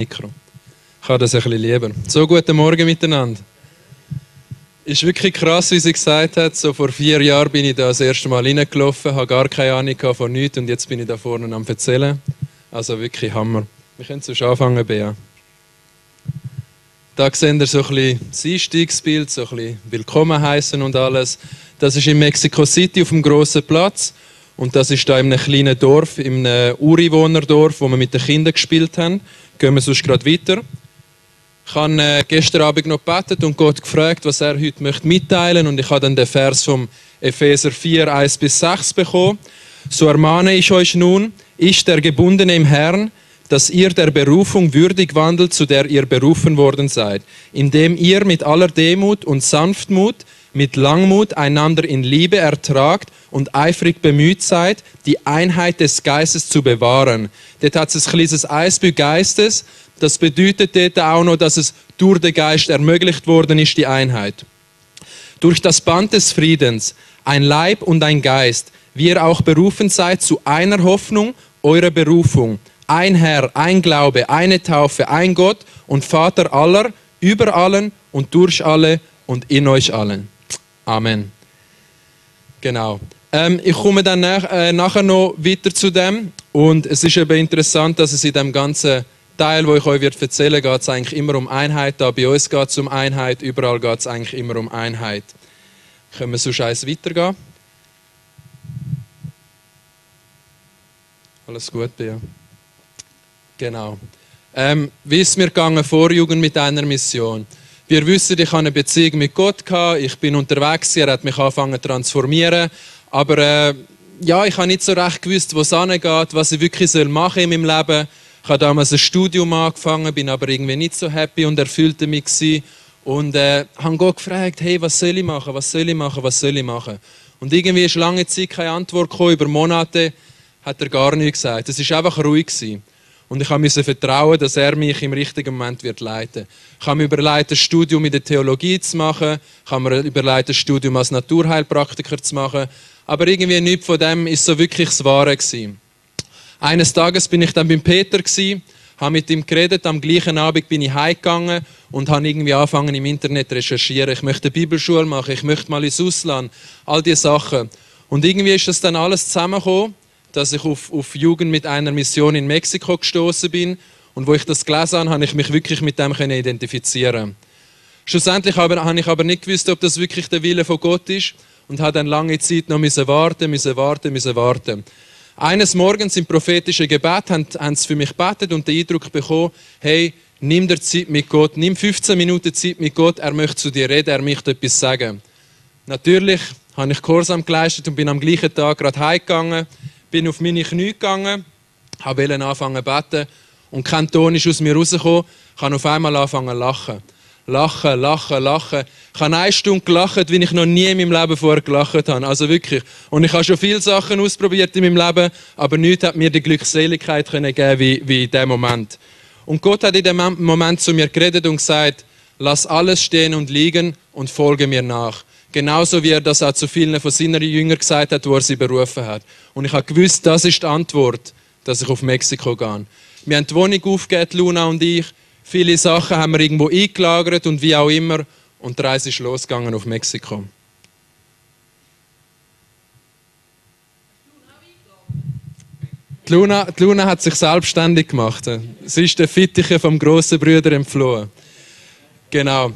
Mikro. Ich habe das ein lieber. So, guten Morgen miteinander. Ist wirklich krass, wie sie gesagt hat. So vor vier Jahren bin ich da das erste Mal reingelaufen, habe gar keine Ahnung von nichts und jetzt bin ich da vorne am Erzählen. Also wirklich Hammer. Wir können so anfangen, Bea. Da seht ihr so ein bisschen das Einstiegsbild, so ein bisschen Willkommen heißen und alles. Das ist in Mexico City auf dem grossen Platz. Und das ist da in einem kleinen Dorf, in einem Ureinwohnerdorf, wo wir mit den Kindern gespielt haben. Gehen wir sonst gerade weiter. Ich habe äh, gestern Abend noch gebetet und Gott gefragt, was er heute möchte mitteilen Und ich habe dann den Vers vom Epheser 4, 1 bis 6 bekommen. So ermahne ich euch nun, ich der Gebundene im Herrn, dass ihr der Berufung würdig wandelt, zu der ihr berufen worden seid, indem ihr mit aller Demut und Sanftmut mit Langmut einander in Liebe ertragt und eifrig bemüht seid, die Einheit des Geistes zu bewahren. Dort hat es ein kleines Geistes. Das bedeutet dort auch noch, dass es durch den Geist ermöglicht worden ist, die Einheit. Durch das Band des Friedens, ein Leib und ein Geist, wie ihr auch berufen seid zu einer Hoffnung eurer Berufung. Ein Herr, ein Glaube, eine Taufe, ein Gott und Vater aller, über allen und durch alle und in euch allen. Amen. Genau. Ähm, ich komme dann nach, äh, nachher noch weiter zu dem. Und es ist eben interessant, dass es in dem ganzen Teil, wo ich euch wird erzählen geht es eigentlich immer um Einheit. Da bei uns geht es um Einheit, überall geht es eigentlich immer um Einheit. Können wir so scheiß weitergehen? Alles gut, ja. Genau. Ähm, wie ist mir gegangen vor Jugend mit einer Mission? Wir wissen, ich habe eine Beziehung mit Gott gehabt, ich bin unterwegs, er hat mich angefangen zu transformieren, aber äh, ja, ich habe nicht so recht gewusst, wo es angeht, was ich wirklich soll in meinem Leben. Ich habe damals ein Studium angefangen, bin aber irgendwie nicht so happy und erfüllt damit gewesen. und äh, habe Gott gefragt, hey, was soll ich machen, was soll ich machen, was soll ich machen? Und irgendwie ist lange Zeit keine Antwort gekommen, über Monate hat er gar nichts gesagt. Es war einfach ruhig gewesen. Und ich musste vertrauen, dass er mich im richtigen Moment wird leiten. Ich habe mir überlegt, ein Studium in der Theologie zu machen. Ich habe mir überlegt, ein Studium als Naturheilpraktiker zu machen. Aber irgendwie nichts von dem ist so wirklich das Wahre gewesen. Eines Tages bin ich dann beim Peter gewesen, habe mit ihm geredet. Am gleichen Abend bin ich heimgegangen und habe irgendwie angefangen im Internet zu recherchieren. Ich möchte eine Bibelschule machen, ich möchte mal ins Ausland, all diese Sachen. Und irgendwie ist das dann alles zusammengekommen dass ich auf, auf Jugend mit einer Mission in Mexiko gestoßen bin. Und wo ich das gelesen habe, habe ich mich wirklich mit dem identifizieren Schlussendlich habe, ich aber nicht gewusst, ob das wirklich der Wille von Gott ist und habe dann lange Zeit noch müssen warten, müssen warten, müssen warten. Eines Morgens im prophetischen Gebet haben, haben sie für mich gebetet und den Eindruck bekommen, hey, nimm dir Zeit mit Gott, nimm 15 Minuten Zeit mit Gott, er möchte zu dir reden, er möchte etwas sagen. Natürlich habe ich Kursam geleistet und bin am gleichen Tag gerade heimgegangen bin auf meine Knie gegangen, habe anfangen zu beten und kein Ton ist aus mir rausgekommen. Ich habe auf einmal anfangen zu lachen. Lachen, lachen, lachen. Ich habe eine Stunde gelacht, wie ich noch nie in meinem Leben vorher gelacht habe. Also wirklich. Und ich habe schon viele Sachen ausprobiert in meinem Leben, aber nichts hat mir die Glückseligkeit können geben wie, wie in dem Moment. Und Gott hat in dem Moment zu mir geredet und gesagt, lass alles stehen und liegen und folge mir nach. Genauso wie er das auch zu vielen von seinen Jüngern gesagt hat, wo er sie berufen hat. Und ich habe gewusst, das ist die Antwort, dass ich auf Mexiko gehe. Wir haben die Wohnung aufgegeben, Luna und ich. Viele Sachen haben wir irgendwo eingelagert und wie auch immer. Und die Reise ist losgegangen auf Mexiko. Die Luna, die Luna hat sich selbstständig gemacht. Sie ist der Fittiche vom grossen Brüder entflohen. Genau.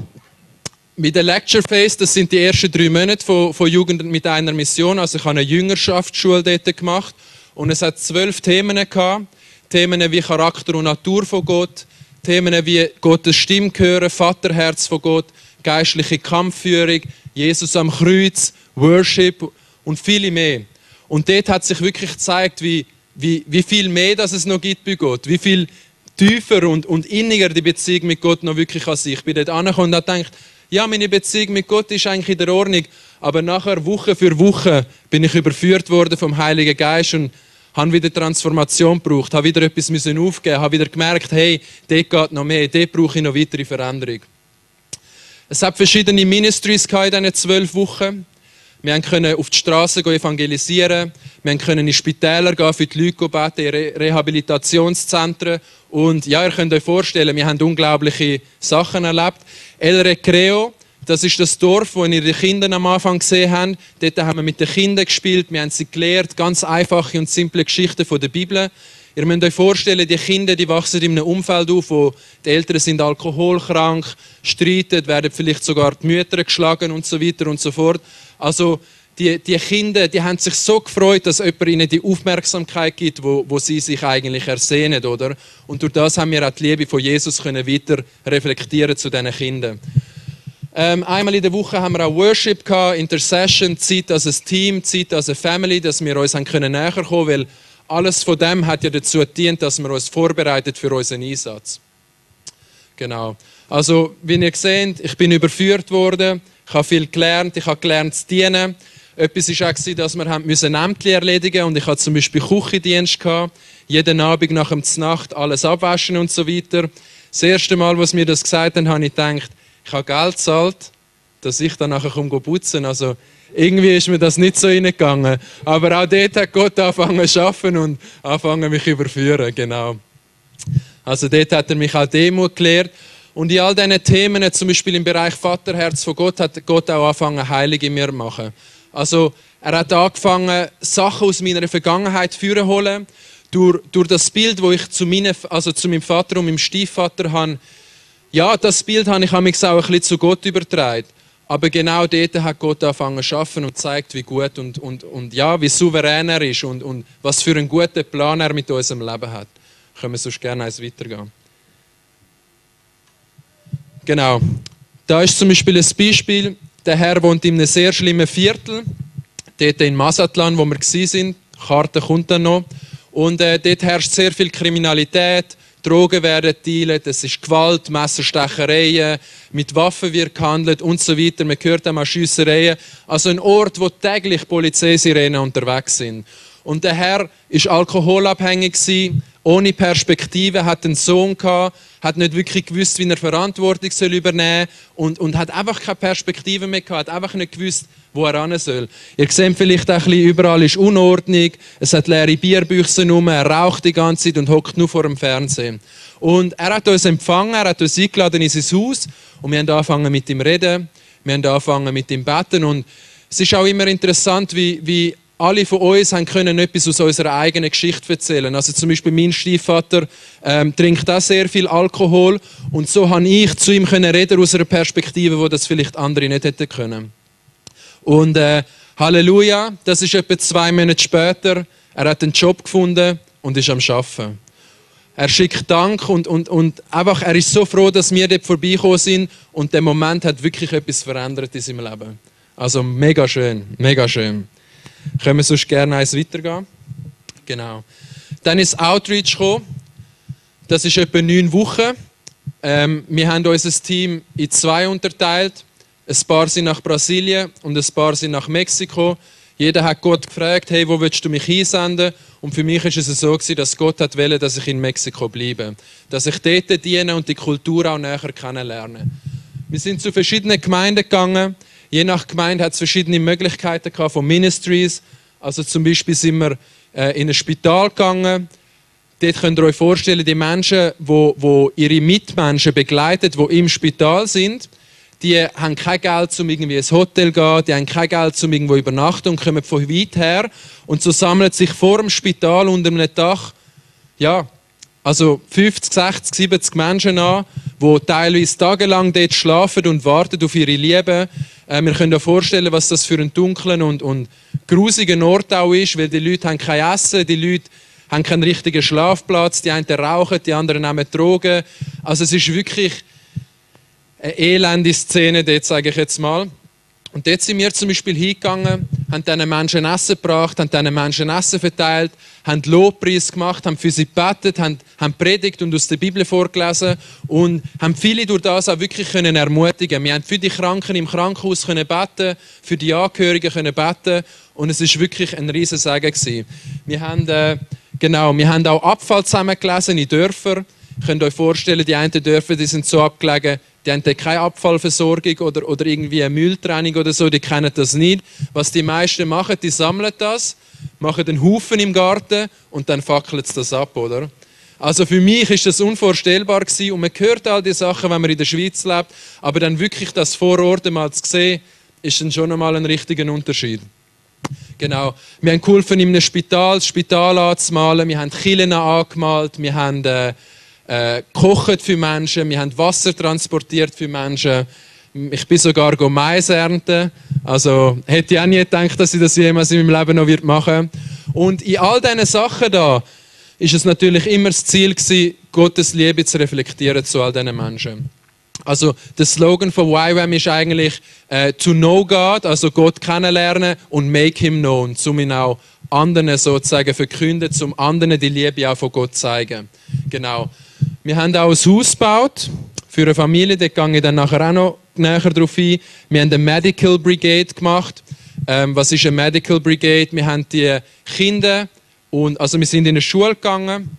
Mit der Lecture Phase, das sind die ersten drei Monate von, von Jugend mit einer Mission. Also ich habe eine Jüngerschaftsschule dort gemacht und es hat zwölf Themen gehabt. Themen wie Charakter und Natur von Gott, Themen wie Gottes Stimme hören, Vaterherz von Gott, geistliche Kampfführung, Jesus am Kreuz, Worship und viele mehr. Und dort hat sich wirklich gezeigt, wie, wie, wie viel mehr das es noch gibt bei Gott, wie viel tiefer und, und inniger die Beziehung mit Gott noch wirklich an sich. Ich bin dort angekommen und habe gedacht, ja, meine Beziehung mit Gott ist eigentlich in der Ordnung, aber nachher Woche für Woche bin ich überführt worden vom Heiligen Geist und habe wieder Transformation gebraucht, habe wieder etwas müssen aufgeben, habe wieder gemerkt, hey, dort geht noch mehr, dort brauche ich noch weitere Veränderung. Es hat verschiedene Ministries in diesen zwölf Wochen. Wir können auf die Straße evangelisieren. Wir können in Spitäler gehen, für die Leute beten, in Re Rehabilitationszentren. Und ja, ihr könnt euch vorstellen, wir haben unglaubliche Sachen erlebt. El Recreo, das ist das Dorf, wo ihr die Kinder am Anfang gesehen habt. Dort haben wir mit den Kindern gespielt, wir haben sie gelehrt, ganz einfache und simple Geschichten von der Bibel. Ihr müsst euch vorstellen, die Kinder die wachsen in einem Umfeld auf, wo die Eltern sind alkoholkrank, streiten, werden vielleicht sogar die Mütter geschlagen und so weiter und so fort. Also die, die Kinder, die haben sich so gefreut, dass jemand ihnen die Aufmerksamkeit gibt, wo, wo sie sich eigentlich ersehnen, oder? Und durch das haben wir auch die Liebe von Jesus können weiter reflektieren zu diesen Kindern. Ähm, einmal in der Woche haben wir auch Worship gehabt, Intercession, Zeit als ein Team, Zeit als eine Family, dass wir uns haben können näher kommen, weil alles von dem hat ja dazu gedient, dass wir uns vorbereitet für unseren Einsatz. Genau. Also, wie ihr seht, ich bin überführt worden, ich habe viel gelernt, ich habe gelernt zu dienen. Etwas war auch, dass wir müssen Ämter erledigen und ich hatte zum Beispiel Küchendienst jeden Abend nach dem Nacht alles abwaschen und so weiter. Das erste Mal, was mir das gesagt haben, habe ich gedacht, ich habe Geld gezahlt, dass ich dann nachher putzen Also irgendwie ist mir das nicht so reingegangen. Aber auch dort hat Gott angefangen zu arbeiten und angefangen mich überführen. Genau. Also dort hat er mich auch Demut gelehrt. Und in all diesen Themen, zum Beispiel im Bereich Vaterherz von Gott, hat Gott auch angefangen, Heilig in mir zu machen. Also er hat angefangen, Sachen aus meiner Vergangenheit zu holen. Durch, durch das Bild, wo ich zu, meine, also zu meinem Vater und meinem Stiefvater habe, ja, das Bild habe ich auch ein bisschen zu Gott übertragen. Aber genau dort hat Gott angefangen zu arbeiten und zeigt, wie gut und, und, und ja, wie souverän er ist und, und was für einen guten Plan er mit unserem Leben hat. Können wir sonst gerne eins weitergehen. Genau. Da ist zum Beispiel ein Beispiel. Der Herr wohnt in einem sehr schlimmen Viertel, dort in Masatlan, wo wir sind. Die Karte kommt dann noch. Und äh, dort herrscht sehr viel Kriminalität. Drogen werden dealt, es ist Gewalt, Messerstechereien, mit Waffen wird gehandelt und so weiter. Man hört auch mal Schiessereien. Also ein Ort, wo täglich Polizeisirenen unterwegs sind. Und der Herr ist alkoholabhängig ohne Perspektive, hat einen Sohn gehabt, hat nicht wirklich gewusst, wie er Verantwortung soll übernehmen soll und, und hat einfach keine Perspektive mehr gehabt, hat einfach nicht gewusst, wo er ran soll. Ihr seht vielleicht auch ein bisschen, überall ist Unordnung, es hat leere Bierbüchsen rum, er raucht die ganze Zeit und hockt nur vor dem Fernsehen. Und er hat uns empfangen, er hat uns eingeladen in sein Haus und wir haben angefangen mit ihm reden, wir haben angefangen mit ihm beten und es ist auch immer interessant, wie, wie alle von uns haben können etwas aus unserer eigenen Geschichte erzählen. Also zum Beispiel mein Stiefvater ähm, trinkt auch sehr viel Alkohol und so habe ich zu ihm können reden aus einer Perspektive, wo das vielleicht andere nicht hätten können. Und äh, Halleluja, das ist etwa zwei Monate später. Er hat einen Job gefunden und ist am Arbeiten. Er schickt Dank und, und, und einfach, er ist so froh, dass wir dort vorbeigekommen sind und der Moment hat wirklich etwas verändert in seinem Leben. Also mega schön, mega schön. Können wir sonst gerne eins weitergehen? Genau. Dann ist Outreach gekommen. Das ist etwa neun Wochen. Ähm, wir haben unser Team in zwei unterteilt. Ein paar sind nach Brasilien und ein paar sind nach Mexiko. Jeder hat Gott gefragt, hey, wo willst du mich hinsenden? Und für mich ist es so dass Gott hat wollte, dass ich in Mexiko bleibe, dass ich dort diene und die Kultur auch näher kennenlerne. Wir sind zu verschiedenen Gemeinden gegangen. Je nach Gemeinde hat es verschiedene Möglichkeiten gehabt von Ministries. Also zum Beispiel sind wir äh, in ein Spital gegangen. Dort könnt ihr euch vorstellen, die Menschen, wo, wo ihre Mitmenschen begleiten, die im Spital sind, die haben kein Geld, um irgendwie ins Hotel zu gehen, die haben kein Geld, um irgendwo übernachten und kommen von weit her. Und so sammeln sich vor dem Spital unter einem Dach, ja, also 50, 60, 70 Menschen an, die teilweise tagelang dort schlafen und warten auf ihre Liebe. Äh, wir können uns vorstellen, was das für ein dunklen und, und grusigen Ort auch ist, weil die Leute haben kein Essen, die Leute haben keinen richtigen Schlafplatz, die einen rauchen, die anderen nehmen Drogen. Also es ist wirklich eine elende Szene dort, sage ich jetzt mal. Und dort sind wir zum Beispiel hingegangen, haben diesen Menschen Essen gebracht, haben diesen Menschen Essen verteilt, haben Lobpreis gemacht, haben für sie gebetet, haben, haben predigt und aus der Bibel vorgelesen und haben viele durch das auch wirklich können ermutigen. Wir haben für die Kranken im Krankenhaus können beten, für die Angehörigen können beten und es ist wirklich ein riesen Segen. Wir haben äh, genau, wir haben auch Abfall zusammengelesen in Dörfern. Ihr könnt euch vorstellen, die einen Dörfer, die sind so abgelegen, die haben dort keine Abfallversorgung oder, oder irgendwie eine Mülltrennung oder so, die kennen das nicht. Was die meisten machen, die sammeln das, machen einen Haufen im Garten und dann fackeln sie das ab, oder? Also für mich ist das unvorstellbar gewesen und man hört all diese Sachen, wenn man in der Schweiz lebt, aber dann wirklich das vor Ort mal zu sehen, ist dann schon einmal ein richtiger Unterschied. Genau. Wir haben geholfen, in einem Spital das Spital anzumalen, wir haben Killen angemalt, wir haben äh, äh, gekocht für Menschen, wir haben Wasser transportiert für Menschen. Ich bin sogar Mais ernten. Also hätte ich auch nie gedacht, dass ich das jemals in meinem Leben noch machen Und in all diesen Sachen da ist es natürlich immer das Ziel gewesen, Gottes Liebe zu reflektieren zu all diesen Menschen. Also der Slogan von YWAM ist eigentlich äh, to know God, also Gott kennenlernen und make him known, um ihn auch anderen sozusagen verkünden, zum anderen die Liebe auch von Gott zeigen. Genau. Wir haben auch ein Haus gebaut für eine Familie, da gehe ich dann nachher auch noch näher darauf ein. Wir haben eine Medical Brigade gemacht. Ähm, was ist eine Medical Brigade? Wir haben die Kinder und also wir sind in eine Schule gegangen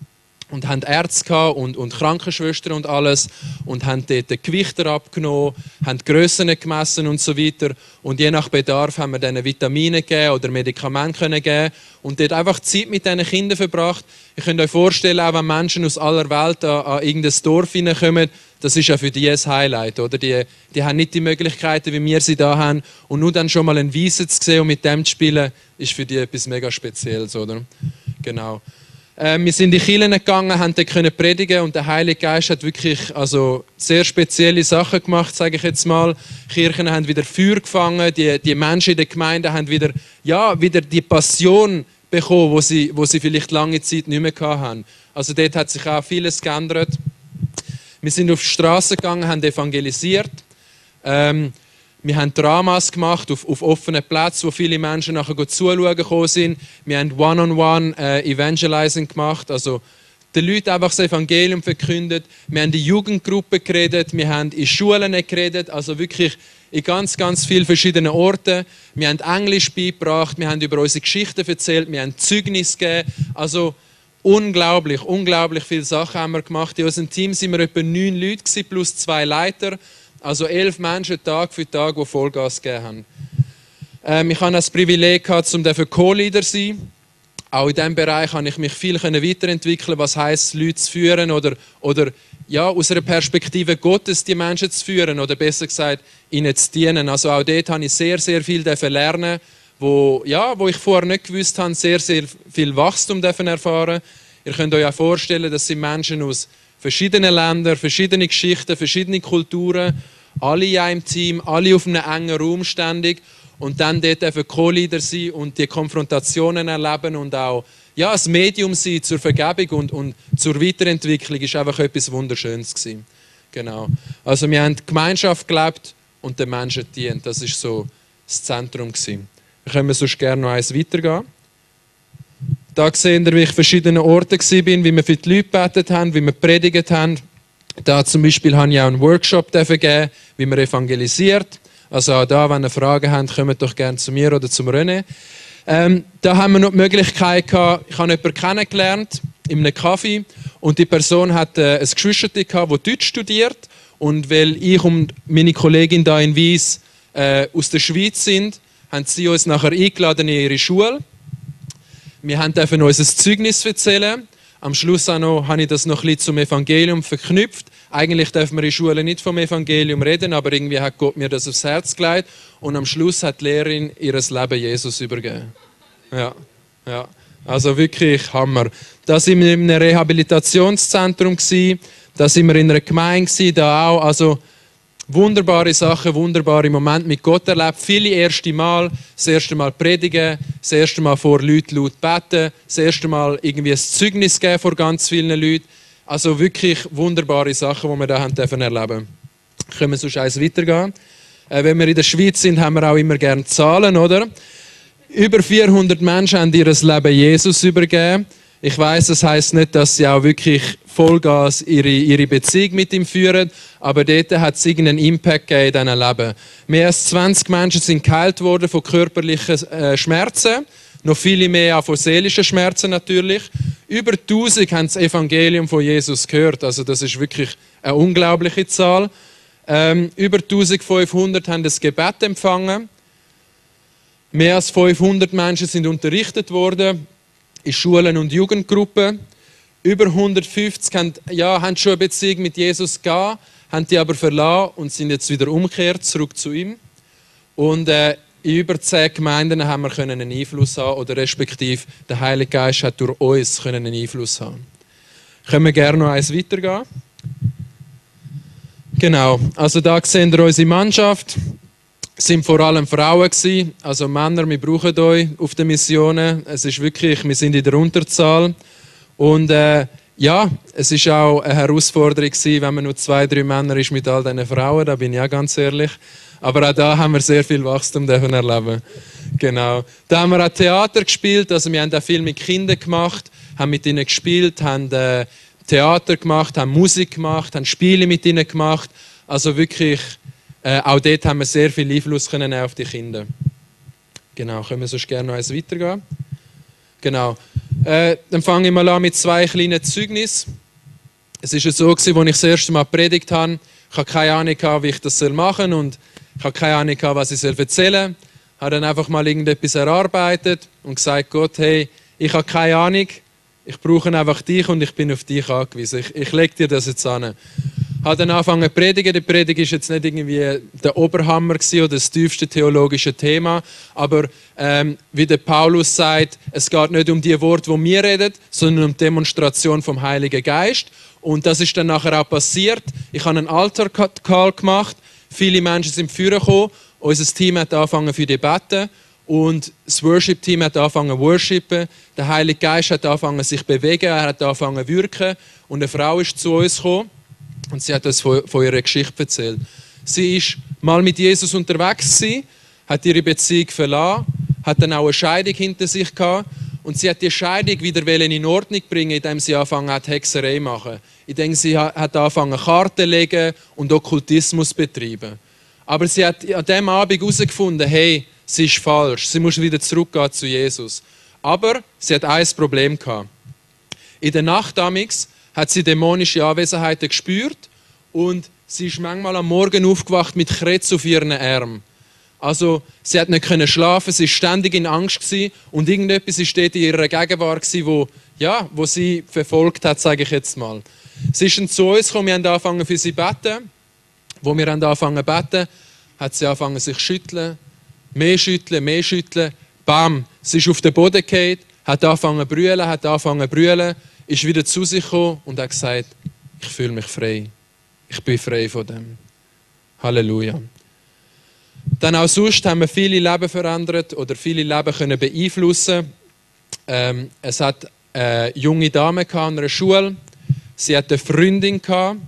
und haben Ärzte und, und Krankenschwestern und alles und haben dort Gewichte abgenommen, haben Grössen gemessen und so weiter und je nach Bedarf haben wir denen Vitamine gegeben oder Medikamente können geben und dort einfach Zeit mit diesen Kindern verbracht. Ihr könnt euch vorstellen, auch wenn Menschen aus aller Welt an, an irgendein Dorf hineinkommen, das ist ja für die ein Highlight, oder? Die, die haben nicht die Möglichkeiten, wie wir sie da haben und nur dann schon mal einen Wiese zu sehen und mit dem zu spielen, ist für die etwas mega Spezielles, oder? Genau. Äh, wir sind in die Kirchen gegangen, haben dort predigen und der Heilige Geist hat wirklich also sehr spezielle Sachen gemacht, sage ich jetzt mal. Die Kirchen haben wieder Feuer gefangen, die, die Menschen in der Gemeinde haben wieder, ja, wieder die Passion bekommen, wo sie, wo sie vielleicht lange Zeit nicht mehr hatten. Also dort hat sich auch vieles geändert. Wir sind auf die Straße gegangen, haben evangelisiert. Ähm, wir haben Dramas gemacht auf, auf offenen Plätzen, wo viele Menschen nachher zuschauen gekommen sind. Wir haben One-on-One äh, Evangelizing gemacht, also den Leuten einfach das Evangelium verkündet. Wir haben in Jugendgruppen geredet, wir haben in Schulen geredet, also wirklich in ganz, ganz vielen verschiedenen Orten. Wir haben Englisch beigebracht, wir haben über unsere Geschichten erzählt, wir haben Zeugnis gegeben. Also unglaublich, unglaublich viele Sachen haben wir gemacht. In unserem Team sind wir etwa neun Leute plus zwei Leiter. Also elf Menschen Tag für Tag, die Vollgas gegeben haben. Ähm, ich hatte das Privileg, um Co-Leader zu sein. Auch in diesem Bereich habe ich mich viel weiterentwickeln Was heißt Leute zu führen oder, oder ja, aus einer Perspektive Gottes die Menschen zu führen oder besser gesagt, ihnen zu dienen. Also auch dort habe ich sehr, sehr viel lernen wo, ja, wo ich vorher nicht gewusst habe, sehr, sehr viel Wachstum erfahren Ihr könnt euch auch vorstellen, dass sie Menschen aus verschiedenen Ländern, verschiedene Geschichten, verschiedene Kulturen alle in einem Team, alle auf einem engen Raum ständig und dann dort einfach Co-Leader sein und die Konfrontationen erleben und auch ja, das Medium sein zur Vergebung und, und zur Weiterentwicklung ist einfach etwas Wunderschönes gewesen. Genau. Also wir haben die Gemeinschaft gelebt und den Menschen dient. Das ist so das Zentrum gewesen. Wir können sonst gerne noch eins weitergehen. Da sehen wir, wie ich an verschiedenen Orten war, wie wir für die Leute gebetet haben, wie wir predigt haben. Da zum Beispiel habe ich auch einen Workshop gegeben, wie man evangelisiert. Also auch da, wenn ihr Fragen habt, kommt doch gerne zu mir oder zum René. Ähm, da haben wir noch die Möglichkeit gehabt, ich habe jemanden kennengelernt in einem Kaffee und die Person hat äh, ein Geschwister das Deutsch studiert und weil ich und meine Kollegin da in Wies äh, aus der Schweiz sind, haben sie uns nachher eingeladen in ihre Schule. Wir haben dürfen unser Zeugnis erzählen am Schluss auch noch, habe ich das noch ein bisschen zum Evangelium verknüpft. Eigentlich dürfen wir in Schulen nicht vom Evangelium reden, aber irgendwie hat Gott mir das aufs Herz gelegt. Und am Schluss hat die Lehrerin ihr Leben Jesus übergeben. Ja, ja. Also wirklich Hammer. Da sind wir in einem Rehabilitationszentrum da sind wir in einer Gemeinde da auch. Also wunderbare Sachen, wunderbare Momente mit Gott erlebt. Viele erste Mal, das erste Mal predigen, das erste Mal vor Leuten laut beten, das erste Mal irgendwie ein Zeugnis geben vor ganz vielen Leuten. Also wirklich wunderbare Sachen, die wir da haben dürfen erleben. Können wir sonst eins weitergehen? Äh, wenn wir in der Schweiz sind, haben wir auch immer gerne Zahlen, oder? Über 400 Menschen haben ihr Leben Jesus übergeben. Ich weiß, das heißt nicht, dass sie auch wirklich Vollgas ihre, ihre Beziehung mit ihm führen, aber dort hat es irgendeinen Impact in diesem Leben. Mehr als 20 Menschen sind geheilt worden von körperlichen äh, Schmerzen, noch viele mehr auch von seelischen Schmerzen natürlich. Über 1000 haben das Evangelium von Jesus gehört, also das ist wirklich eine unglaubliche Zahl. Ähm, über 1500 haben das Gebet empfangen. Mehr als 500 Menschen sind unterrichtet worden in Schulen und Jugendgruppen. Über 150 haben, ja, haben schon eine Beziehung mit Jesus gehabt, haben die aber verlassen und sind jetzt wieder umgekehrt zurück zu ihm. Und äh, in über zehn Gemeinden haben wir können einen Einfluss haben oder respektive der Heilige Geist hat durch uns können einen Einfluss haben. Können wir gerne noch eins weitergehen? Genau, also da sehen wir unsere Mannschaft. Sind vor allem Frauen gewesen, also Männer, wir brauchen euch auf den Missionen. Es ist wirklich, wir sind in der Unterzahl und äh, ja, es ist auch eine Herausforderung gewesen, wenn man nur zwei, drei Männer ist mit all diesen Frauen. Da bin ich auch ganz ehrlich. Aber auch da haben wir sehr viel Wachstum erleben. Genau. Da haben wir auch Theater gespielt, also wir haben auch viel mit Kindern gemacht, haben mit ihnen gespielt, haben äh, Theater gemacht, haben Musik gemacht, haben Spiele mit ihnen gemacht. Also wirklich, äh, auch dort haben wir sehr viel Einfluss können auf die Kinder. Genau, können wir sonst gerne noch eins weitergehen? Genau. Äh, dann fange ich mal an mit zwei kleinen Zeugnissen. Es war so, als ich das erste Mal predigt habe. Ich hatte keine Ahnung, wie ich das machen soll und ich hatte keine Ahnung, was ich erzählen soll. Ich habe dann einfach mal irgendetwas erarbeitet und gesagt, Gott, hey, ich habe keine Ahnung, ich brauche einfach dich und ich bin auf dich angewiesen. Ich, ich lege dir das jetzt an. Habe dann angefangen zu predigen. Die Predigt ist jetzt nicht irgendwie der Oberhammer oder das tiefste theologische Thema, aber ähm, wie der Paulus sagt, es geht nicht um die Worte, die wir reden, sondern um die Demonstration vom Heiligen Geist. Und das ist dann nachher auch passiert. Ich habe einen Altar-Call gemacht. Viele Menschen sind führen gekommen. Unser Team hat angefangen für die Beten und das Worship-Team hat angefangen zu worshipen. Der Heilige Geist hat angefangen sich zu bewegen, er hat angefangen zu wirken. Und eine Frau ist zu uns gekommen und sie hat uns von, von ihrer Geschichte erzählt. Sie ist mal mit Jesus unterwegs gewesen, hat ihre Beziehung verlassen, hat dann auch eine Scheidung hinter sich gehabt und sie hat die Scheidung wieder in Ordnung bringen, indem sie angefangen hat Hexerei zu machen, indem sie hat angefangen Karten zu legen und Okkultismus zu betreiben. Aber sie hat an dem Abend herausgefunden, hey, sie ist falsch, sie muss wieder zurückgehen zu Jesus. Aber sie hat ein Problem gehabt. In der Nacht damals hat sie dämonische Anwesenheiten gespürt und sie ist manchmal am Morgen aufgewacht mit Kretz auf ihren Armen. Also sie hat nicht können schlafen, sie war ständig in Angst gewesen, und irgendetwas war dort in ihrer Gegenwart gewesen, wo, ja, wo sie verfolgt hat, sage ich jetzt mal. Sie ist dann zu uns gekommen, wir haben angefangen für sie zu beten. Wo wir angefangen zu beten, hat sie angefangen sich zu schütteln, mehr schütteln, mehr schütteln. Bam, sie ist auf den Boden gefallen, hat angefangen zu brüllen, hat angefangen zu brüllen, ist wieder zu sich gekommen und hat gesagt, ich fühle mich frei. Ich bin frei von dem. Halleluja. Dann auch sonst haben wir viele Leben verändert oder viele Leben können beeinflussen. Ähm, es hat eine junge Dame an einer Schule. Sie hatte eine Freundin gehabt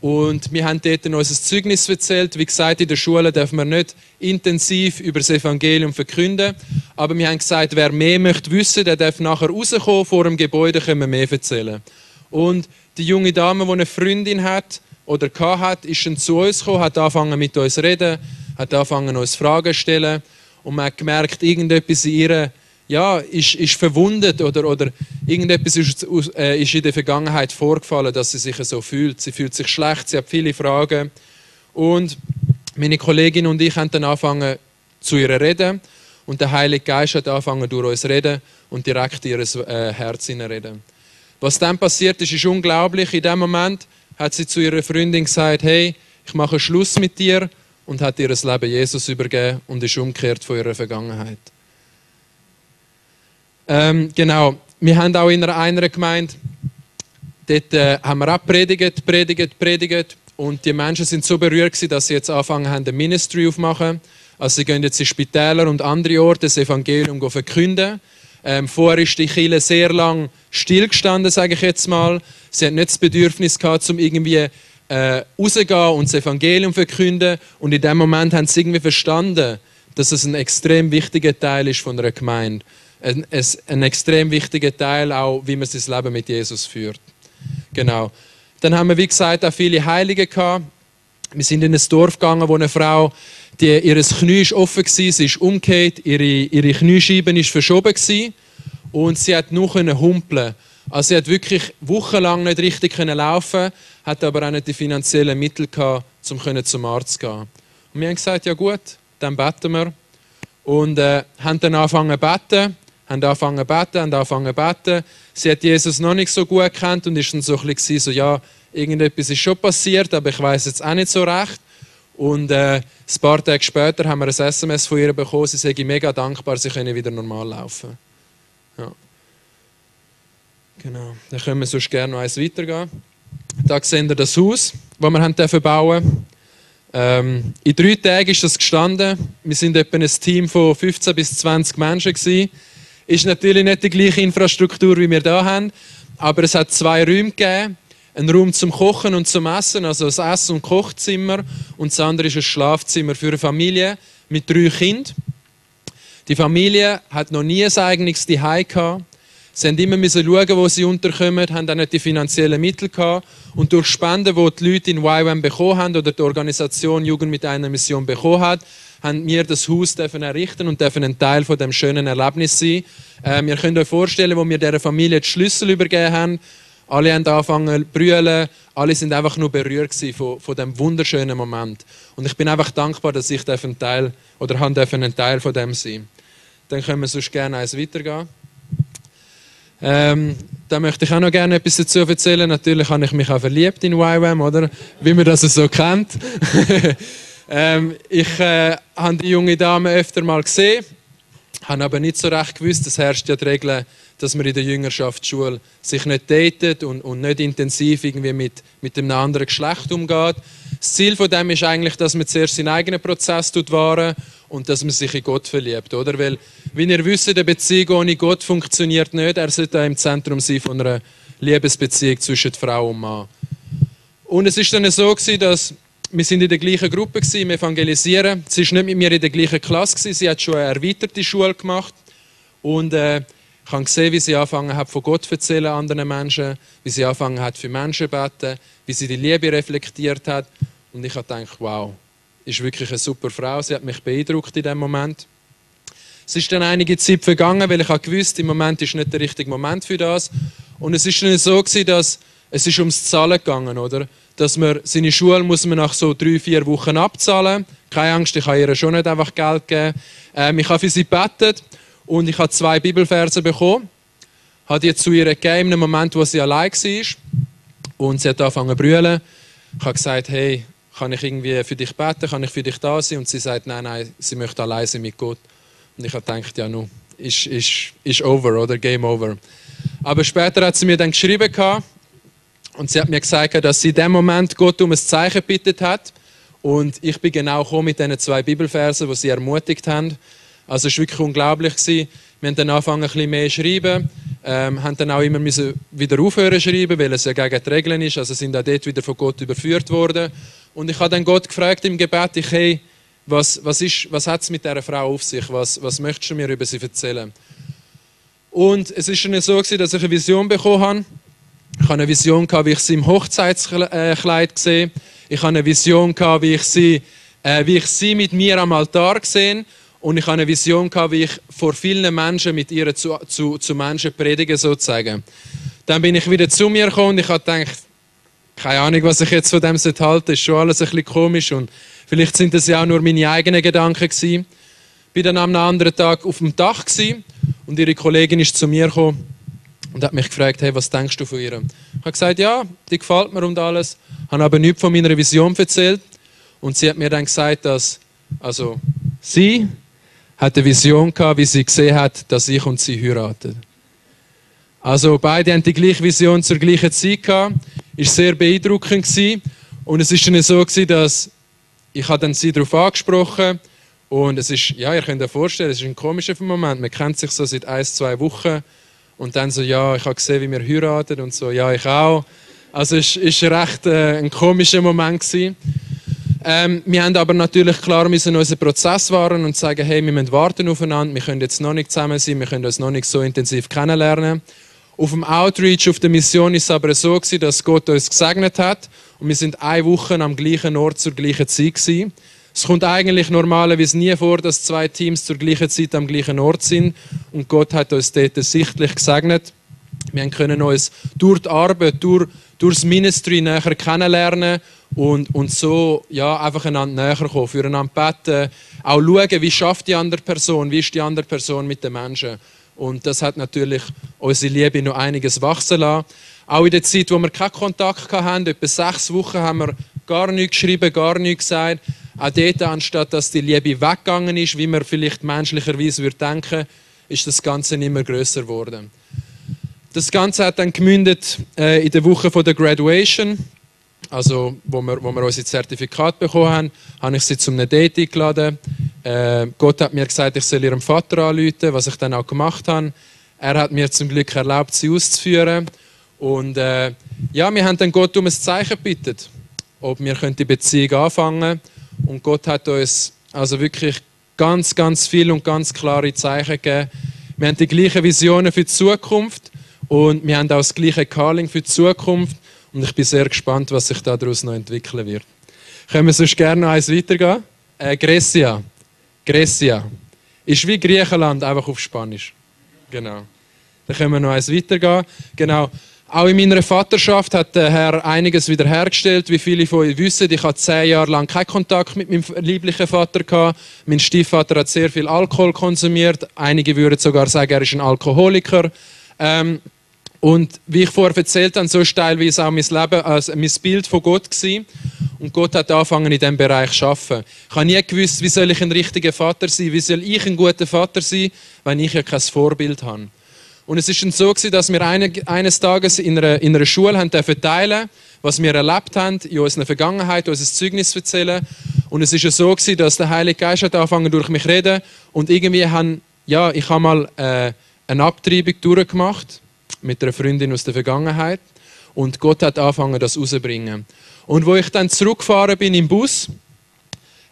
und wir haben dort unser Zeugnis erzählt. Wie gesagt, in der Schule dürfen wir nicht intensiv über das Evangelium verkünden. Aber wir haben gesagt, wer mehr möchte wissen, der darf nachher rauskommen. Vor dem Gebäude können wir mehr erzählen. Und die junge Dame, die eine Freundin hat oder hat, ist schon zu uns gekommen, hat angefangen mit uns zu reden, hat angefangen uns Fragen zu stellen. Und man hat gemerkt, irgendetwas in ihr ja, ist, ist verwundet oder, oder irgendetwas ist, äh, ist in der Vergangenheit vorgefallen, dass sie sich so fühlt. Sie fühlt sich schlecht, sie hat viele Fragen. Und meine Kollegin und ich haben dann angefangen zu ihr reden und der Heilige Geist hat angefangen durch uns reden und direkt in ihr äh, Herz reden. Was dann passiert ist, ist unglaublich. In dem Moment hat sie zu ihrer Freundin gesagt, hey, ich mache Schluss mit dir und hat ihr Leben Jesus übergeben und ist umgekehrt von ihrer Vergangenheit. Ähm, genau, wir haben auch in einer, Gemeinde, dort äh, haben wir auch predigt, predigt, predigt und die Menschen sind so berührt gewesen, dass sie jetzt anfangen haben, ein Ministry aufmachen. Also sie gehen jetzt in Spitäler und andere Orte das Evangelium verkünden. Ähm, vorher ist die Kirche sehr lang stillgestanden, sage ich jetzt mal. Sie hat nicht das Bedürfnis gehabt, um irgendwie äh, rauszugehen und das Evangelium verkünden. Und in dem Moment haben sie irgendwie verstanden, dass es ein extrem wichtiger Teil ist von einer Gemeinde ein, ein extrem wichtiger Teil, auch wie man sein Leben mit Jesus führt. Genau. Dann haben wir, wie gesagt, auch viele Heilige gehabt. Wir sind in ein Dorf gegangen, wo eine Frau, die, ihr Knie ist offen war, sie ist umgekehrt, ihre, ihre Kniescheibe ist verschoben gewesen, und sie hat nur humpeln. Also sie hat wirklich wochenlang nicht richtig laufen, hat aber auch nicht die finanziellen Mittel gehabt, um zum Arzt zu gehen. Und wir haben gesagt, ja gut, dann beten wir. Und äh, haben dann angefangen zu beten, haben angefangen zu beten, haben angefangen zu beten. Sie hat Jesus noch nicht so gut gekannt und ist dann so ein bisschen so, ja, irgendetwas ist schon passiert, aber ich weiß jetzt auch nicht so recht. Und äh, ein paar Tage später haben wir ein SMS von ihr bekommen, sie sei mega dankbar, sie können wieder normal laufen. Ja. Genau. Dann können wir sonst gerne noch eins weitergehen. Da sehen wir das Haus, das wir haben bauen ähm, In drei Tagen ist das gestanden. Wir sind etwa ein Team von 15 bis 20 Menschen. Gewesen. Ist natürlich nicht die gleiche Infrastruktur, wie wir hier haben, aber es hat zwei Räume gegeben. Ein Raum zum Kochen und zum Essen, also das Essen- und Kochzimmer. Und das andere ist ein Schlafzimmer für eine Familie mit drei Kindern. Die Familie hat noch nie ein eigenes Zuhause gehabt. Sie haben immer schauen, wo sie unterkommen, haben auch nicht die finanziellen Mittel gehabt. Und durch Spenden, die die Leute in YWAM bekommen haben oder die Organisation Jugend mit einer Mission bekommen hat, haben wir das Haus dürfen errichten und dürfen ein Teil von dem schönen Erlebnis sein. Ähm, ihr könnt euch vorstellen, wo wir dieser Familie die Schlüssel übergeben haben. Alle haben angefangen zu brüllen. Alle sind einfach nur berührt von, von dem wunderschönen Moment. Und ich bin einfach dankbar, dass ich ein Teil oder ein Teil von dem sein. Dann können wir sonst gerne eins weitergehen. Ähm, da möchte ich auch noch gerne etwas dazu erzählen. Natürlich habe ich mich auch verliebt in YWAM, oder? Wie man das so kennt. ähm, ich äh, habe die junge Dame öfter mal gesehen, habe aber nicht so recht gewusst, es herrscht ja die Regel, dass man in der Jüngerschaftsschule sich nicht datet und, und nicht intensiv irgendwie mit, mit einem anderen Geschlecht umgeht. Das Ziel von dem ist eigentlich, dass man zuerst seinen eigenen Prozess wahren und dass man sich in Gott verliebt, oder? Weil, wie ihr wisst, eine Beziehung ohne Gott funktioniert nicht. Er sollte im Zentrum sein von einer Liebesbeziehung zwischen Frau und Mann. Und es ist dann so gewesen, dass wir sind in der gleichen Gruppe gewesen, im Evangelisieren. Sie ist nicht mit mir in der gleichen Klasse gewesen. Sie hat schon eine erweiterte Schule gemacht und äh, ich habe gesehen, wie sie angefangen hat, von Gott zu erzählen anderen Menschen, wie sie angefangen hat, für Menschen zu beten, wie sie die Liebe reflektiert hat. Und ich habe gedacht, wow, ist wirklich eine super Frau. Sie hat mich beeindruckt in dem Moment. Es ist dann einige Zeit vergangen, weil ich habe gewusst, im Moment ist nicht der richtige Moment für das. Und es ist dann so gewesen, dass es ist ums Zahlen gegangen, oder? Dass man seine Schule muss man nach so drei, vier Wochen abzahlen. Keine Angst, ich habe ihr schon nicht einfach Geld geben. Ähm, ich habe für sie gebetet und ich habe zwei Bibelverse bekommen. Habe die zu ihr gegeben, einem Moment, wo sie allein war. Und sie hat angefangen zu brüllen. Ich habe gesagt, hey, kann ich irgendwie für dich beten, kann ich für dich da sein? Und sie sagt, nein, nein, sie möchte allein sein mit Gott. Und ich habe gedacht, ja, nun, ist, ist, ist over, oder? Game over. Aber später hat sie mir dann geschrieben und sie hat mir gesagt, dass sie in dem Moment Gott um ein Zeichen gebeten hat. Und ich bin genau gekommen mit diesen zwei Bibelversen, die sie ermutigt haben. Also es war wirklich unglaublich. Wir haben dann angefangen, ein bisschen mehr zu schreiben, ähm, haben dann auch immer müssen wieder aufhören zu schreiben, weil es ja gegen die Regeln ist. Also sind auch dort wieder von Gott überführt worden. Und ich habe dann Gott gefragt im Gebet, ich, hey, was, was, was hat es mit dieser Frau auf sich? Was, was möchtest du mir über sie erzählen? Und es ist dann so, gewesen, dass ich eine Vision bekommen habe. Ich habe eine Vision, gehabt, wie ich sie im Hochzeitskleid sehe. Ich habe eine Vision, gehabt, wie ich sie, äh, wie ich sie mit mir am Altar sehe. Und ich habe eine Vision, gehabt, wie ich vor vielen Menschen mit ihr zu, zu, zu Menschen predige, sozusagen. Dann bin ich wieder zu mir gekommen und ich habe gedacht, keine Ahnung, was ich jetzt von dem halte, das ist schon alles ein bisschen komisch und vielleicht sind das ja auch nur meine eigenen Gedanken gewesen. War dann am anderen Tag auf dem Dach und ihre Kollegin ist zu mir gekommen und hat mich gefragt, hey, was denkst du von ihr? Ich habe gesagt, ja, die gefällt mir und alles, habe aber nichts von meiner Vision erzählt und sie hat mir dann gesagt, dass also sie hat eine Vision gehabt, wie sie gesehen hat, dass ich und sie heiraten. Also beide haben die gleiche Vision zur gleichen Zeit gehabt. Ist sehr beeindruckend gewesen. Und es ist dann so gewesen, dass ich dann sie darauf angesprochen und es ist, ja, ihr könnt euch vorstellen, es ist ein komischer Moment. Man kennt sich so seit ein, zwei Wochen und dann so, ja, ich habe gesehen, wie wir heiraten und so, ja, ich auch. Also es ist recht äh, ein komischer Moment gewesen. Ähm, wir haben aber natürlich klar müssen unseren Prozess wahren und sagen, hey, wir müssen warten aufeinander, wir können jetzt noch nicht zusammen sein, wir können uns noch nicht so intensiv kennenlernen. Auf dem Outreach, auf der Mission ist es aber so gewesen, dass Gott uns gesegnet hat und wir sind eine Woche am gleichen Ort zur gleichen Zeit gewesen. Es kommt eigentlich normalerweise nie vor, dass zwei Teams zur gleichen Zeit am gleichen Ort sind und Gott hat uns dort sichtlich gesegnet. Wir können uns durch die Arbeit, durch, durch das Ministry näher kennenlernen und, und so ja, einfach einander näher kommen, füreinander beten, auch schauen, wie schafft die andere Person, wie ist die andere Person mit den Menschen. Und das hat natürlich unsere Liebe noch einiges wachsen lassen. Auch in der Zeit, wo wir keinen Kontakt hatten, etwa sechs Wochen, haben wir gar nichts geschrieben, gar nichts gesagt. Auch dort, anstatt dass die Liebe weggegangen ist, wie man vielleicht menschlicherweise würde denken, ist das Ganze immer größer geworden. Das Ganze hat dann gemündet äh, in der Woche von der Graduation, also wo wir, wo wir unser Zertifikat bekommen haben, habe ich sie zum Date eingeladen. Äh, Gott hat mir gesagt, ich soll ihrem Vater anrufen, was ich dann auch gemacht habe. Er hat mir zum Glück erlaubt, sie auszuführen. Und äh, ja, wir haben dann Gott um ein Zeichen gebeten, ob wir die Beziehung anfangen können. Und Gott hat uns also wirklich ganz, ganz viel und ganz klare Zeichen gegeben. Wir haben die gleichen Visionen für die Zukunft und wir haben auch das gleiche Calling für die Zukunft. Und ich bin sehr gespannt, was sich daraus noch entwickeln wird. Können wir sonst gerne noch eins weitergehen? Äh, Grecia. Grecia. Ist wie Griechenland, einfach auf Spanisch. Genau. Dann können wir noch eins weitergehen. Genau. Auch in meiner Vaterschaft hat der Herr einiges wiederhergestellt. Wie viele von euch wissen, ich hatte zehn Jahre lang keinen Kontakt mit meinem lieblichen Vater. Mein Stiefvater hat sehr viel Alkohol konsumiert. Einige würden sogar sagen, er ist ein Alkoholiker. Ähm, und wie ich vorher erzählt habe, so ist teilweise auch mein Leben, also mein Bild von Gott gewesen. Und Gott hat angefangen, in diesem Bereich zu arbeiten. Ich habe nie gewusst, wie soll ich ein richtiger Vater sein, wie soll ich ein guter Vater sein, wenn ich ja kein Vorbild habe. Und es ist dann so gewesen, dass wir eines Tages in einer, in einer Schule haben teilen was wir erlebt haben, in unserer Vergangenheit, unser Zeugnis erzählen. Und es ist ja so gewesen, dass der Heilige Geist hat angefangen durch mich zu reden und irgendwie haben, ja, ich habe mal äh, eine Abtreibung durchgemacht mit einer Freundin aus der Vergangenheit und Gott hat angefangen, das rauszubringen. Und wo ich dann zurückgefahren bin im Bus,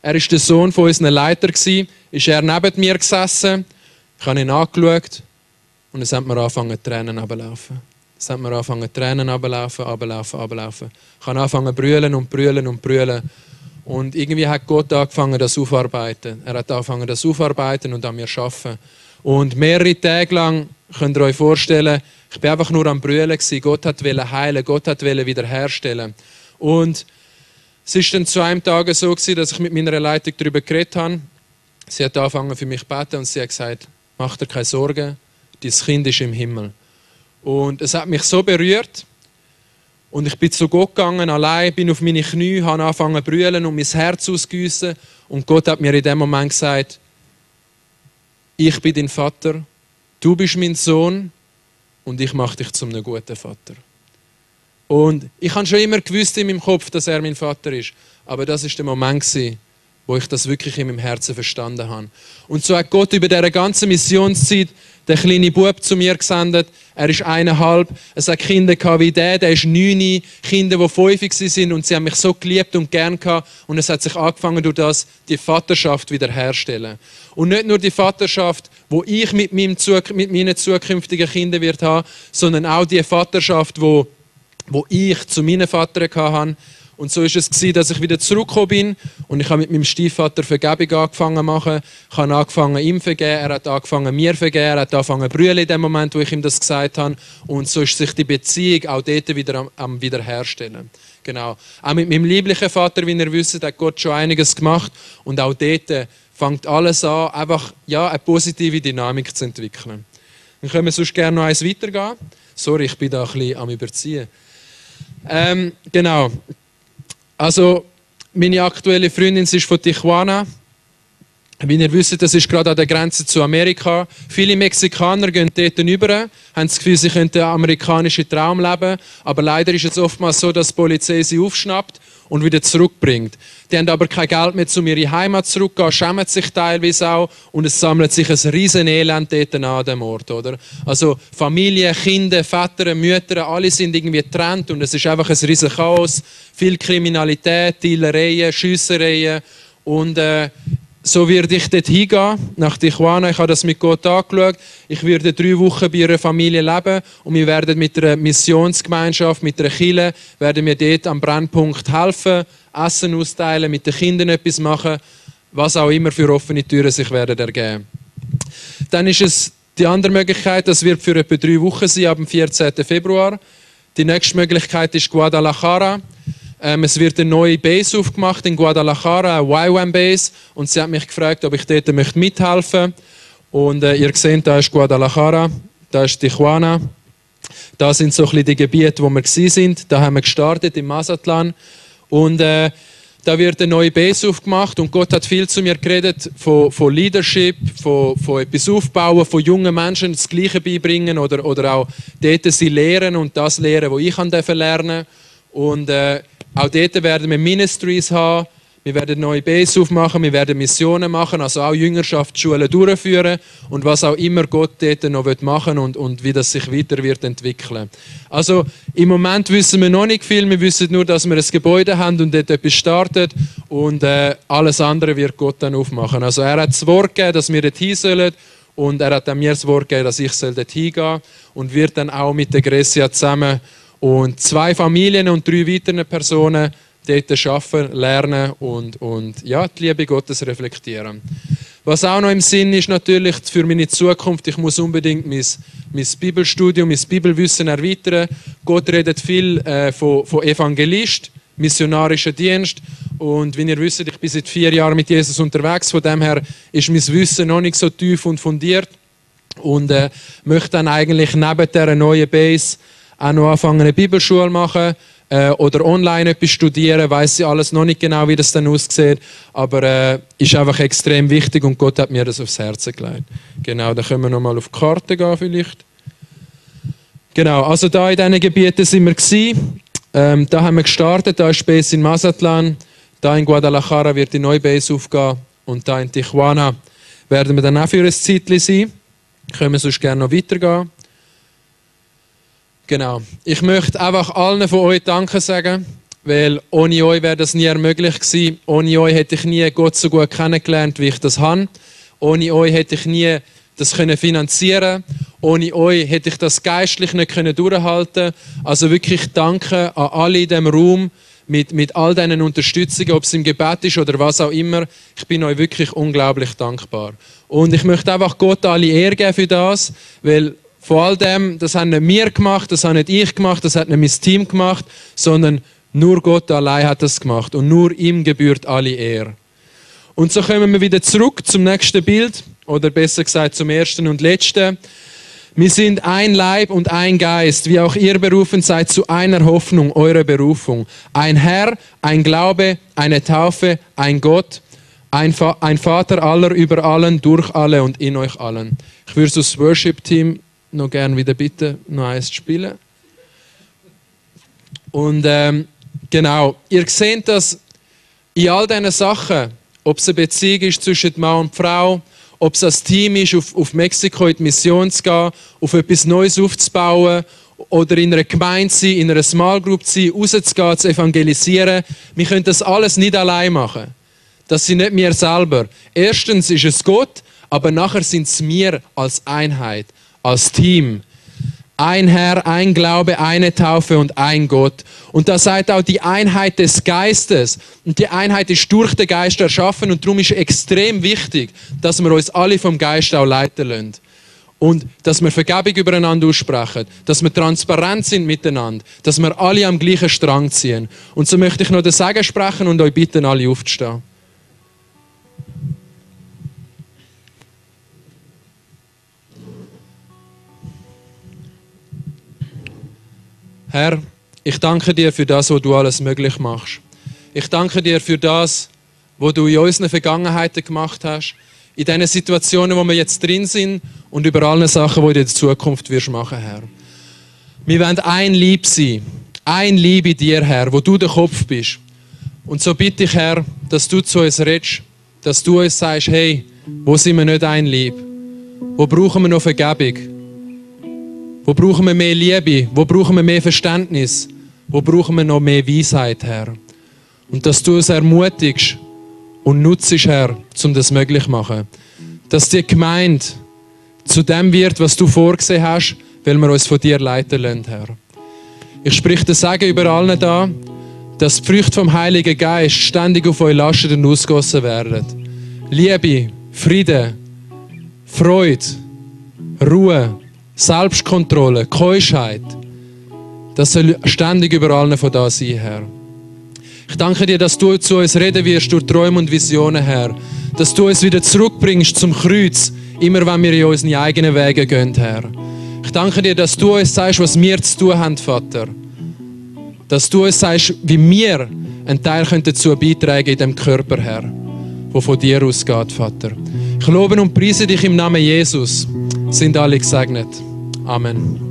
er ist der Sohn von unserem Leiter gsi, ist er neben mir gesessen. Ich habe ihn angeschaut und es hat mir angefangen, Tränen abzulaufen. Es hat mir angefangen, Tränen abzulaufen, abzulaufen, abzulaufen. Ich habe angefangen, brüllen und brüllen und brüllen. Und irgendwie hat Gott angefangen, das aufzuarbeiten. Er hat angefangen, das aufzuarbeiten und an mir zu arbeiten. Und mehrere Tage lang, könnt ihr euch vorstellen, ich bin einfach nur am Brüllen Gott hat heilen, Gott hat wiederherstellen. Und es ist dann zu einem Tag so gewesen, dass ich mit meiner Leitung darüber geredet habe. Sie hat angefangen für mich zu beten und sie hat gesagt, mach dir keine Sorgen, dein Kind ist im Himmel. Und es hat mich so berührt. Und ich bin zu Gott gegangen, allein, bin auf meine Knie, habe angefangen zu brüllen und mein Herz ausgüssen. Und Gott hat mir in dem Moment gesagt, ich bin dein Vater, du bist mein Sohn und ich mache dich zum einem guten Vater. Und ich habe schon immer gewusst in meinem Kopf, dass er mein Vater ist. Aber das ist der Moment, wo ich das wirklich in meinem Herzen verstanden habe. Und so hat Gott über diese ganze Missionszeit den kleinen Bub zu mir gesendet. Er ist eineinhalb. Es hat Kinder wie der, der ist neun. Kinder, die fünf sind und sie haben mich so geliebt und gern gehabt. Und es hat sich angefangen, durch das die Vaterschaft wiederherstellen. Und nicht nur die Vaterschaft, wo ich mit, meinem, mit meinen zukünftigen Kindern wird haben, sondern auch die Vaterschaft, wo, wo ich zu meinen Vater hatte. Und so ist es gewesen, dass ich wieder zurückgekommen bin und ich habe mit meinem Stiefvater Vergebung angefangen zu machen. Ich habe angefangen, ihm zu vergeben, er hat angefangen, mir zu vergeben, er hat angefangen zu in dem Moment, wo ich ihm das gesagt habe. Und so ist sich die Beziehung auch dort wieder am, am Wiederherstellen. Genau. Auch mit meinem lieblichen Vater, wie ihr wisst, hat Gott schon einiges gemacht. Und auch dort fängt alles an, einfach ja, eine positive Dynamik zu entwickeln. Dann können wir sonst gerne noch eins weitergehen. Sorry, ich bin da ein bisschen am Überziehen. Ähm, genau. Also, meine aktuelle Freundin ist von Tijuana. Wie ihr wisst, das ist gerade an der Grenze zu Amerika. Viele Mexikaner gehen dort rüber, haben das Gefühl, sie könnten den amerikanischen Traum leben. Aber leider ist es oftmals so, dass die Polizei sie aufschnappt und wieder zurückbringt. Die haben aber kein Geld mehr, um ihre Heimat zurückzugehen, schämen sich teilweise auch und es sammelt sich ein riesen Elend dort an dem Ort. Oder? Also Familie, Kinder, Väter, Mütter, alle sind irgendwie getrennt und es ist einfach ein riesen Chaos. Viel Kriminalität, Dealereien, Schiessereien und äh, so werde ich dort hingehen, nach Tijuana. Ich habe das mit Gott angeschaut. Ich werde drei Wochen bei ihrer Familie leben und wir werden mit einer Missionsgemeinschaft, mit einer Kille, werden wir dort am Brennpunkt helfen, Essen austeilen, mit den Kindern etwas machen, was auch immer für offene Türen sich werden ergeben. Dann ist es die andere Möglichkeit, das wird für etwa drei Wochen sein, ab dem 14. Februar. Die nächste Möglichkeit ist Guadalajara. Ähm, es wird eine neue Base aufgemacht in Guadalajara, eine YWAM Base. Und sie hat mich gefragt, ob ich dort möchte mithelfen möchte. Und äh, ihr seht, da ist Guadalajara, da ist Tijuana. Da sind so ein bisschen die Gebiete, wo wir sind. Da haben wir gestartet im Mazatlan. Und äh, da wird eine neue Base aufgemacht und Gott hat viel zu mir geredet von, von Leadership, von, von etwas aufbauen, von jungen Menschen das Gleiche beibringen oder, oder auch dort sie lehren und das lehren, was ich lernen durfte. Und äh, auch dort werden wir Ministries haben, wir werden neue Base aufmachen, wir werden Missionen machen, also auch Jüngerschaftsschulen durchführen. Und was auch immer Gott dort noch machen will und, und wie das sich weiter wird entwickeln. Also im Moment wissen wir noch nicht viel, wir wissen nur, dass wir ein Gebäude haben und dort etwas startet. Und äh, alles andere wird Gott dann aufmachen. Also er hat das Wort gegeben, dass wir dort hin sollen. Und er hat mir das Wort gegeben, dass ich dort hingehen soll. Und wird dann auch mit der Grecia zusammen und zwei Familien und drei weitere Personen dort arbeiten, lernen und, und ja, die Liebe Gottes reflektieren. Was auch noch im Sinn ist natürlich für meine Zukunft, ich muss unbedingt mein, mein Bibelstudium, mein Bibelwissen erweitern. Gott redet viel äh, von, von Evangelist, missionarischen Dienst und wie ihr wisst, ich bin seit vier Jahren mit Jesus unterwegs, von dem her ist mein Wissen noch nicht so tief und fundiert und äh, möchte dann eigentlich neben dieser neuen Base auch noch anfangen, eine Bibelschule machen, äh, oder online etwas studieren, weiß ich alles noch nicht genau, wie das dann aussieht, aber äh, ist einfach extrem wichtig und Gott hat mir das aufs Herz gelegt. Genau, da können wir nochmal auf die Karte gehen vielleicht. Genau, also da in diesen Gebieten sind wir gewesen. Ähm, da haben wir gestartet, da ist Base in Mazatlan, da in Guadalajara wird die neue Base aufgehen und da in Tijuana werden wir dann auch für ein Zeitchen sein. Können wir sonst gerne noch weitergehen. Genau. Ich möchte einfach allen von euch Danke sagen, weil ohne euch wäre das nie möglich gewesen. Ohne euch hätte ich nie Gott so gut kennengelernt, wie ich das habe. Ohne euch hätte ich nie das können finanzieren. Ohne euch hätte ich das geistlich nicht können durchhalten. Also wirklich Danke an alle in diesem Raum mit, mit all diesen Unterstützungen, ob es im Gebet ist oder was auch immer. Ich bin euch wirklich unglaublich dankbar. Und ich möchte einfach Gott alle Ehre geben für das, weil von all dem, das haben nicht wir gemacht, das habe nicht ich gemacht, das hat nicht mein Team gemacht, sondern nur Gott allein hat das gemacht und nur ihm gebührt alle Ehre. Und so kommen wir wieder zurück zum nächsten Bild oder besser gesagt zum ersten und letzten. Wir sind ein Leib und ein Geist, wie auch ihr berufen seid zu einer Hoffnung, eurer Berufung. Ein Herr, ein Glaube, eine Taufe, ein Gott, ein, Vater aller über allen, durch alle und in euch allen. Ich würde das Worship-Team noch gerne wieder bitten, noch eins zu spielen. Und ähm, genau, ihr seht das in all diesen Sachen, ob es eine Beziehung ist zwischen Mann und Frau, ob es ein Team ist, auf, auf Mexiko in die Mission zu gehen, auf etwas Neues aufzubauen oder in einer Gemeinde zu sein, in einer Small Group zu sein, rauszugehen, zu evangelisieren. Wir können das alles nicht allein machen. Das sind nicht wir selber. Erstens ist es Gott, aber nachher sind es wir als Einheit als Team. Ein Herr, ein Glaube, eine Taufe und ein Gott. Und da seid auch die Einheit des Geistes. Und die Einheit ist durch den Geist erschaffen und darum ist extrem wichtig, dass wir uns alle vom Geist auch leiten lassen. Und dass wir Vergebung übereinander aussprechen, dass wir transparent sind miteinander, dass wir alle am gleichen Strang ziehen. Und so möchte ich noch das Sagen sprechen und euch bitten, alle aufzustehen. Herr, ich danke dir für das, was du alles möglich machst. Ich danke dir für das, was du in unseren Vergangenheiten gemacht hast, in den Situationen, wo wir jetzt drin sind und über alle Sachen, die du in der Zukunft wirst machen, Herr. Wir wollen ein Lieb sein, ein Lieb in dir, Herr, wo du der Kopf bist. Und so bitte ich, Herr, dass du zu uns redest, dass du uns sagst, hey, wo sind wir nicht ein Lieb? Wo brauchen wir noch Vergebung? Wo brauchen wir mehr Liebe? Wo brauchen wir mehr Verständnis? Wo brauchen wir noch mehr Weisheit, Herr? Und dass du uns ermutigst und nutzt, Herr, um das möglich zu machen. Dass die Gemeinde zu dem wird, was du vorgesehen hast, weil wir uns von dir leiten lassen, Herr. Ich spreche das Sagen über allen da, dass die Früchte vom Heiligen Geist ständig auf euch lasten und ausgossen werden. Liebe, Friede, Freude, Ruhe, Selbstkontrolle, Keuschheit, das soll ständig über allen von da sein, Herr. Ich danke dir, dass du zu uns reden wirst durch Träume und Visionen, Herr. Dass du uns wieder zurückbringst zum Kreuz, immer wenn wir in unsere eigenen Wege gehen, Herr. Ich danke dir, dass du uns sagst, was wir zu tun haben, Vater. Dass du uns sagst, wie wir einen Teil dazu beitragen in dem Körper, Herr, wo von dir ausgeht, Vater. Ich lobe und preise dich im Namen Jesus. Sind alle gesegnet. Amen.